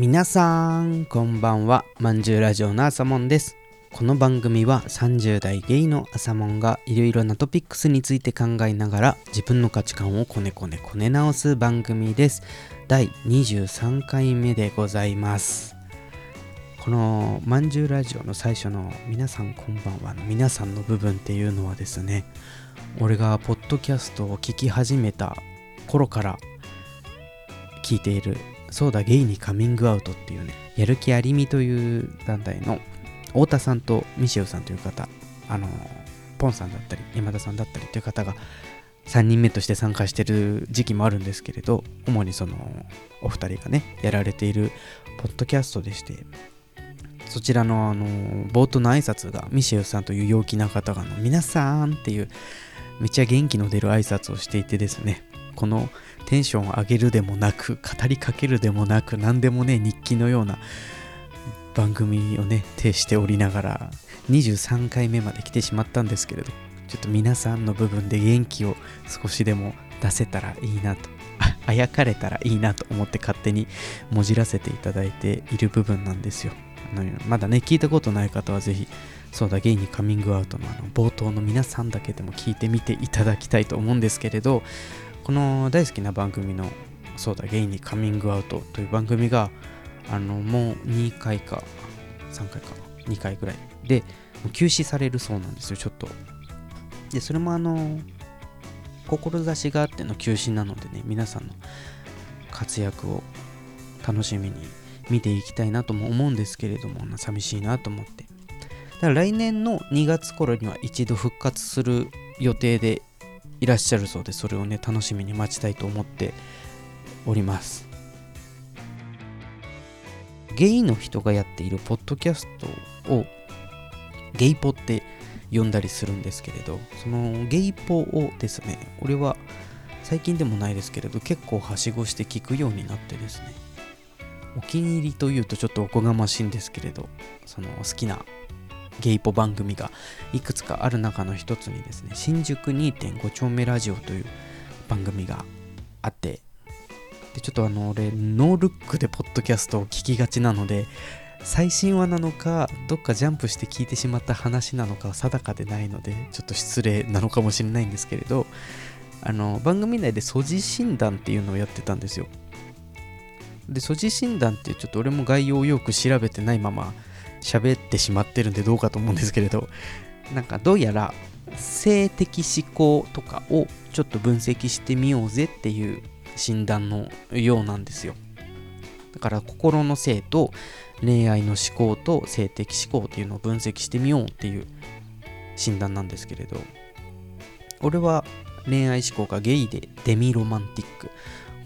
皆さんこんばんは。まんじゅうラジオの朝もんです。この番組は30代ゲイの朝もんがいろいろなトピックスについて考えながら自分の価値観をこねこねこね直す番組です。第23回目でございます。このまんじゅうラジオの最初の皆さんこんばんはの皆さんの部分っていうのはですね俺がポッドキャストを聞き始めた頃から聞いているそうだゲイにカミングアウトっていうね。やる気ありみという団体の太田さんとミシェウさんという方あのポンさんだったり山田さんだったりという方が3人目として参加してる時期もあるんですけれど主にそのお二人がねやられているポッドキャストでしてそちらのあの冒頭の挨拶がミシェウさんという陽気な方がの皆さんっていうめっちゃ元気の出る挨拶をしていてですねこのテンションを上げるでもなく語りかけるでもなく何でもね日記のような番組をね呈しておりながら23回目まで来てしまったんですけれどちょっと皆さんの部分で元気を少しでも出せたらいいなとあやかれたらいいなと思って勝手にもじらせていただいている部分なんですよ。あのまだね聞いたことない方はぜひそうだゲイにカミングアウトのあの冒頭の皆さんだけでも聞いてみていただきたいと思うんですけれどこの大好きな番組のそうだゲイにカミングアウトという番組があのもう2回か3回か2回ぐらいで休止されるそうなんですよ。ちょっとでそれもあの志があっての休止なのでね皆さんの活躍を楽しみに見ていきたいなとも思うんですけれども寂しいなと思って。だから来年の2月頃には一度復活する予定でいらっしゃるそうでそれをね楽しみに待ちたいと思っております。ゲイの人がやっているポッドキャストをゲイポって呼んだりするんですけれどそのゲイポをですね俺は最近でもないですけれど結構はしごして聞くようになってですねお気に入りというとちょっとおこがましいんですけれどその好きなゲイポ番組がいくつかある中の一つにですね新宿2.5丁目ラジオという番組があってでちょっとあの俺ノールックでポッドキャストを聞きがちなので最新話なのかどっかジャンプして聞いてしまった話なのかは定かでないのでちょっと失礼なのかもしれないんですけれどあの番組内で素地診断っていうのをやってたんですよ。で素地診断ってちょっと俺も概要をよく調べてないまま喋ってしまってるんでどうかと思うんですけれど なんかどうやら性的思考とかをちょっと分析してみようぜっていう診断のようなんですよ。だから心の性と恋愛の思考と性的思考っていうのを分析してみようっていう診断なんですけれど俺は恋愛思考がゲイでデミロマンティック。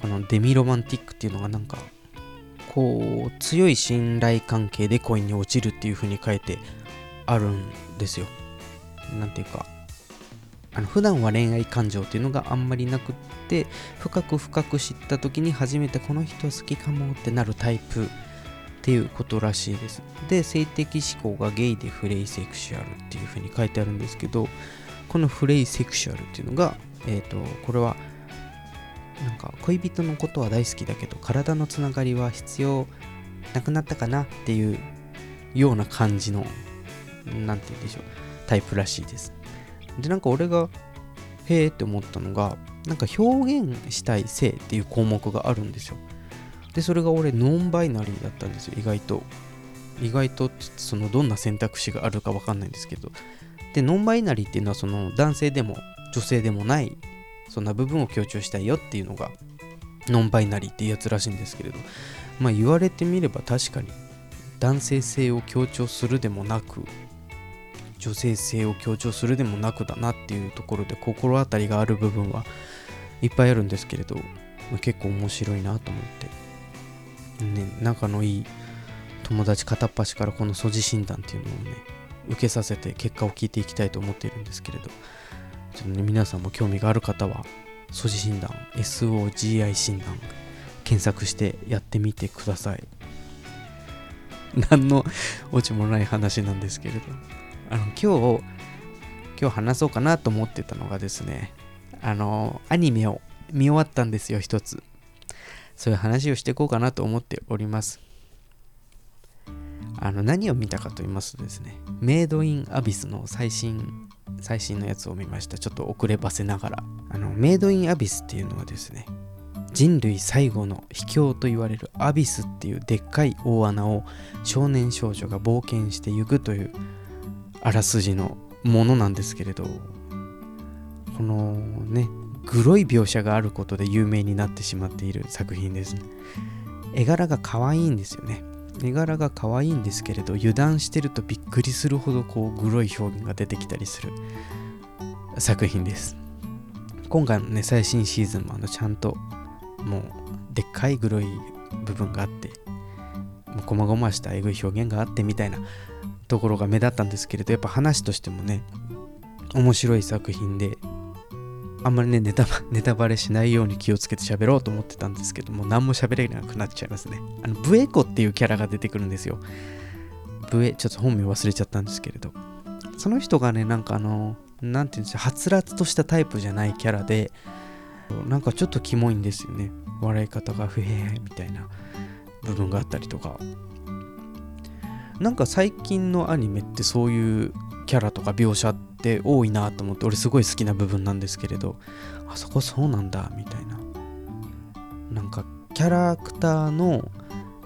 このデミロマンティックっていうのがなんかこう強い信頼関係で恋に落ちるっていう風に書いてあるんですよ。なんていうかあの普段は恋愛感情っていうのがあんまりなくって深く深く知った時に初めてこの人好きかもってなるタイプっていうことらしいです。で性的思考がゲイでフレイセクシュアルっていう風に書いてあるんですけどこのフレイセクシュアルっていうのがえっ、ー、とこれはなんか恋人のことは大好きだけど体のつながりは必要なくなったかなっていうような感じの何て言うんでしょうタイプらしいです。でなんか俺がへえって思ったのがなんか表現したい性っていう項目があるんですよ。でそれが俺ノンバイナリーだったんですよ意外と。意外とそのどんな選択肢があるか分かんないんですけど。でノンバイナリーっていうのはその男性でも女性でもないそんな部分を強調したいよっていうのがノンバイナリーっていうやつらしいんですけれど。まあ言われてみれば確かに男性性を強調するでもなく女性性を強調するでもなくだなっていうところで心当たりがある部分はいっぱいあるんですけれど、ま、結構面白いなと思って。ね仲のいい友達片っ端からこの素地診断っていうのをね受けさせて結果を聞いていきたいと思っているんですけれど。ちょっとね皆さんも興味がある方は素地診断 SOGI 診断検索してやってみてください。何のオチもない話なんですけれど。あの今日今日話そうかなと思ってたのがですねあのアニメを見終わったんですよ一つ。そういう話をしていこうかなと思っております。あの何を見たかと言いますとですねメイドインアビスの最新最新のやつを見ました。ちょっと遅ればせながら。あのメイドインアビスっていうのはですね人類最後の秘境と言われるアビスっていうでっかい大穴を少年少女が冒険していくというあらすじのものなんですけれどこのねグロい描写があることで有名になってしまっている作品ですね。絵柄が可愛いんですよね。絵柄が可愛いんですけれど油断してるとびっくりするほどこうグロい表現が出てきたりする。作品です。今回のね最新シーズンもあのちゃんともうでっかいグロい部分があってもう細々したえぐい表現があってみたいなところが目立ったんですけれどやっぱ話としてもね面白い作品であんまりねネタ ネタバレしないように気をつけて喋ろうと思ってたんですけども何も喋れなくなっちゃいますね。あのブエコっていうキャラが出てくるんですよ。ブエちょっと本名忘れちゃったんですけれど。その人がねなんかあのなんていうんですかはつらつとしたタイプじゃないキャラでなんかちょっとキモいんですよね。笑い方がふへへみたいな部分があったりとか。なんか最近のアニメってそういうキャラとか描写って多いなと思って俺すごい好きな部分なんですけれどあそこそうなんだみたいな。なんかキャラクターの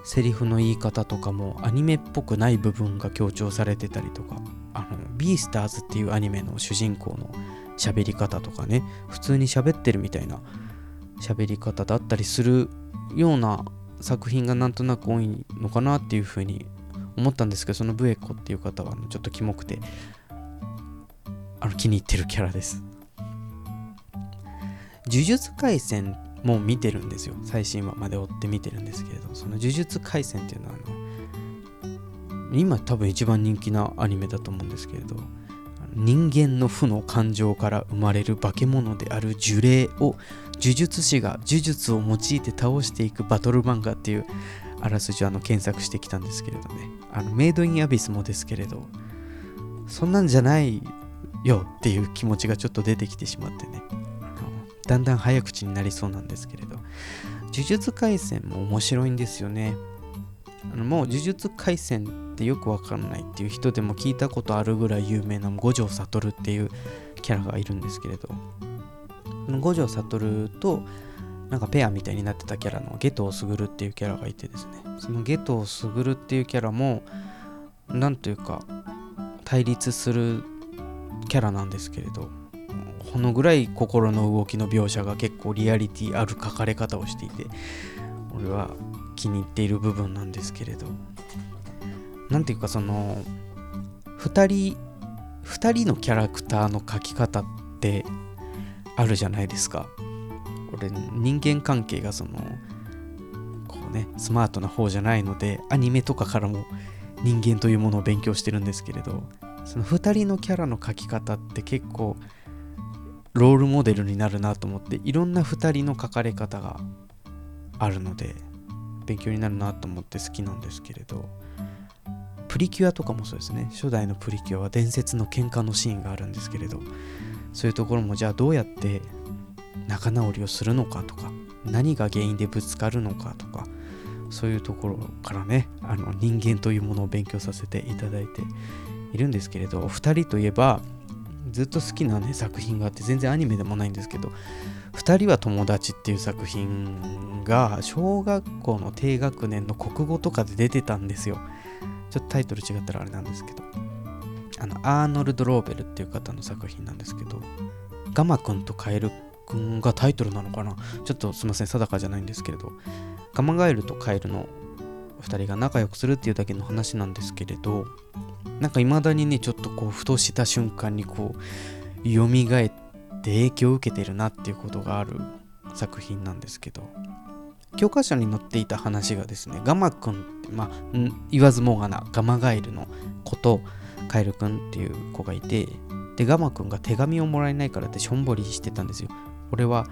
セリフの言い方とかもアニメっぽくない部分が強調されてたりとかあのビースターズっていうアニメの主人公の喋り方とかね普通に喋ってるみたいな喋り方だったりするような作品がなんとなく多いのかなっていうふうに思ったんですけどそのブエコっていう方はちょっとキモくてあの気に入ってるキャラです。呪術廻戦も見てるんですよ。最新話まで追って見てるんですけれどその呪術廻戦っていうのはあの今多分一番人気なアニメだと思うんですけれど人間の負の感情から生まれる化け物である呪霊を呪術師が呪術を用いて倒していくバトル漫画っていうあらすじをあの検索してきたんですけれどね。あのメイドインアビスもですけれどそんなんじゃないよっていう気持ちがちょっと出てきてしまってね。だんだん早口になりそうなんですけれど。呪術廻戦も面白いんですよね。あのもう呪術廻戦ってよくわかんないっていう人でも聞いたことあるぐらい有名な五条悟っていうキャラがいるんですけれど。五条悟となんかペアみたいになってたキャラのゲトウスグルっていうキャラがいてですね。そのゲトウスグルっていうキャラもなんというか対立するキャラなんですけれどこのぐらい心の動きの描写が結構リアリティある書かれ方をしていて俺は気に入っている部分なんですけれど。何ていうかその2人2人のキャラクターの描き方ってあるじゃないですか。俺人間関係がそのこうねスマートな方じゃないのでアニメとかからも人間というものを勉強してるんですけれどその2人のキャラの描き方って結構ロールモデルになるなと思っていろんな2人の描かれ方があるので勉強になるなと思って好きなんですけれどプリキュアとかもそうですね。初代のプリキュアは伝説の喧嘩のシーンがあるんですけれどそういうところもじゃあどうやって仲直りをするのかとか何が原因でぶつかるのかとかそういうところからねあの人間というものを勉強させていただいているんですけれどお二人といえばずっと好きなね作品があって全然アニメでもないんですけど「二人は友達」っていう作品が小学校の低学年の国語とかで出てたんですよ。ちょっとタイトル違ったらあれなんですけど。あのアーノルド・ローベルっていう方の作品なんですけどガマくんとカエルくんがタイトルなのかな？ちょっとすいません定かじゃないんですけれど。ガマガエルとカエルの2人が仲良くするっていうだけの話なんですけれど。なんか未だにねちょっとこうふとした瞬間にこう蘇って影響を受けてるなっていうことがある作品なんですけど。教科書に載っていた話がですねガマくんってまあ言わずもがなガマガエルの子とカエルくんっていう子がいてでガマくんが手紙をもらえないからってしょんぼりしてたんですよ。俺は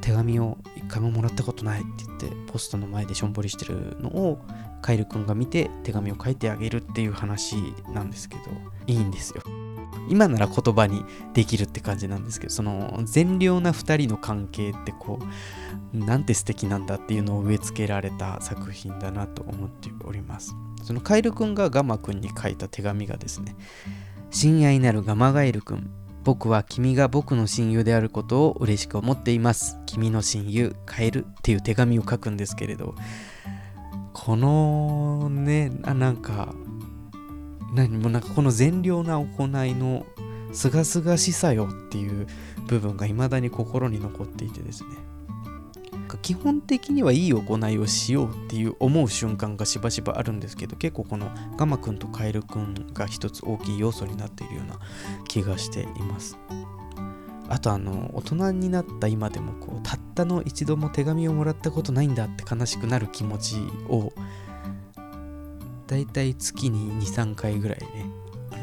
手紙を一回ももらったことないって言ってポストの前でしょんぼりしてるのをカエルくんが見て手紙を書いてあげるっていう話なんですけどいいんですよ。今なら言葉にできるって感じなんですけどその善良な2人の関係ってこうなんて素敵なんだっていうのを植え付けられた作品だなと思っております。そのカエルくんがガマくんに書いた手紙がですね親愛なるガマガエルくん。僕は君が僕の親友であることを嬉しく思っています。君の親友カエルっていう手紙を書くんですけれど。このねなんか何もなんかこの善良な行いのすがすがしさよっていう部分が未だに心に残っていてですね。基本的にはいい行いをしようっていう思う瞬間がしばしばあるんですけど結構このガマくんとカエルくんが一つ大きい要素になっているような気がしています。あとあの大人になった今でもこうたったの一度も手紙をもらったことないんだって悲しくなる気持ちをだいたい月に23回ぐらいね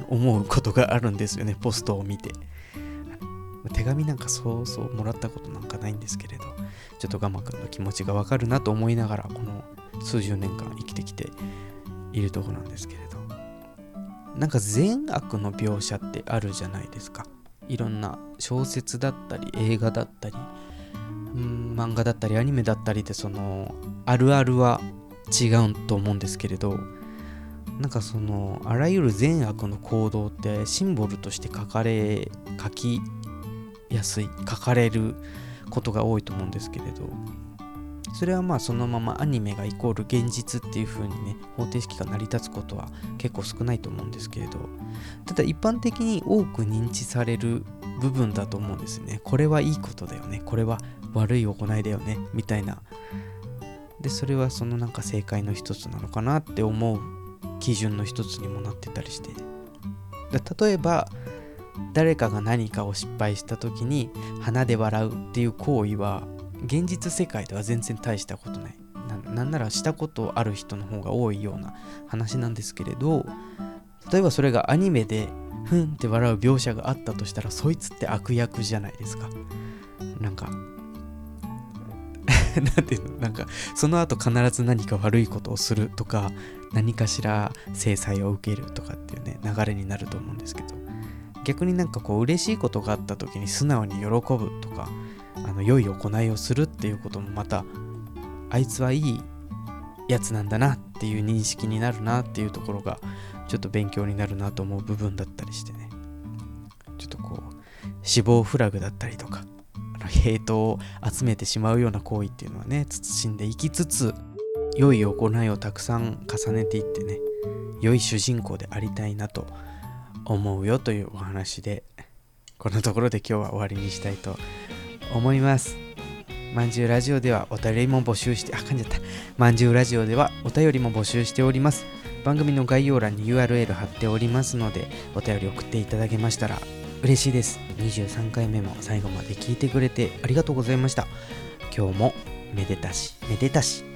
思うことがあるんですよねポストを見て。手紙なんかそうそうもらったことなんかないんですけれどちょっとガマくんの気持ちがわかるなと思いながらこの数十年間生きてきているとこなんですけれど。なんか善悪の描写ってあるじゃないですか。いろんな小説だったり映画だったりうん漫画だったりアニメだったりでそのあるあるは違うと思うんですけれどなんかそのあらゆる善悪の行動ってシンボルとして書かれ書きやすい書かれることが多いと思うんですけれど。それはまあそのままアニメがイコール現実っていう風にね方程式が成り立つことは結構少ないと思うんですけれど。ただ一般的に多く認知される部分だと思うんですね。これはいいことだよね。これは悪い行いだよね。みたいな。でそれはそのなんか正解の一つなのかなって思う基準の一つにもなってたりして。例えば誰かが何かを失敗した時に鼻で笑うっていう行為は現実世界では全然大したことない。なんならしたことある人の方が多いような話なんですけれど例えばそれがアニメでふんって笑う描写があったとしたらそいつって悪役じゃないですか。なんか なんていうの？なんかその後必ず何か悪いことをするとか何かしら制裁を受けるとかっていうね流れになると思うんですけど。逆になんかこう嬉しいことがあった時に素直に喜ぶとかあの良い行いをするっていうこともまたあいつはいいやつなんだなっていう認識になるなっていうところがちょっと勉強になるなと思う部分だったりしてね。ちょっとこう死亡フラグだったりとかあのヘイトを集めてしまうような行為っていうのはね慎んでいきつつ良い行いをたくさん重ねていってね良い主人公でありたいなと思思うよというお話でこんなところで今日は終わりにしたいと思います。まんじゅうラジオではお便りも募集してあかんじゃった。まんじゅうラジオではお便りも募集しております。番組の概要欄に URL 貼っておりますのでお便り送っていただけましたら嬉しいです。23回目も最後まで聞いてくれてありがとうございました。今日もめでたしめでたし。